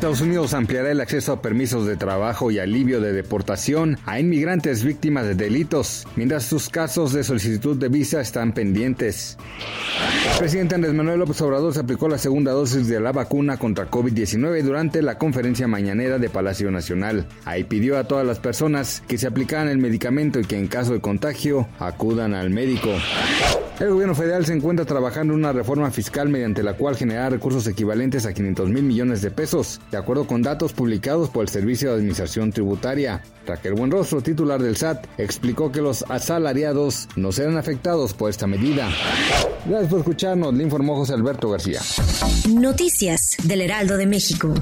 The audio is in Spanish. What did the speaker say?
Estados Unidos ampliará el acceso a permisos de trabajo y alivio de deportación a inmigrantes víctimas de delitos, mientras sus casos de solicitud de visa están pendientes. El presidente Andrés Manuel López Obrador se aplicó la segunda dosis de la vacuna contra COVID-19 durante la conferencia mañanera de Palacio Nacional. Ahí pidió a todas las personas que se aplicaran el medicamento y que en caso de contagio acudan al médico. El gobierno federal se encuentra trabajando en una reforma fiscal mediante la cual generará recursos equivalentes a 500 mil millones de pesos, de acuerdo con datos publicados por el Servicio de Administración Tributaria. Raquel Buenrostro, titular del SAT, explicó que los asalariados no serán afectados por esta medida. Gracias por escucharnos, le informó José Alberto García. Noticias del Heraldo de México.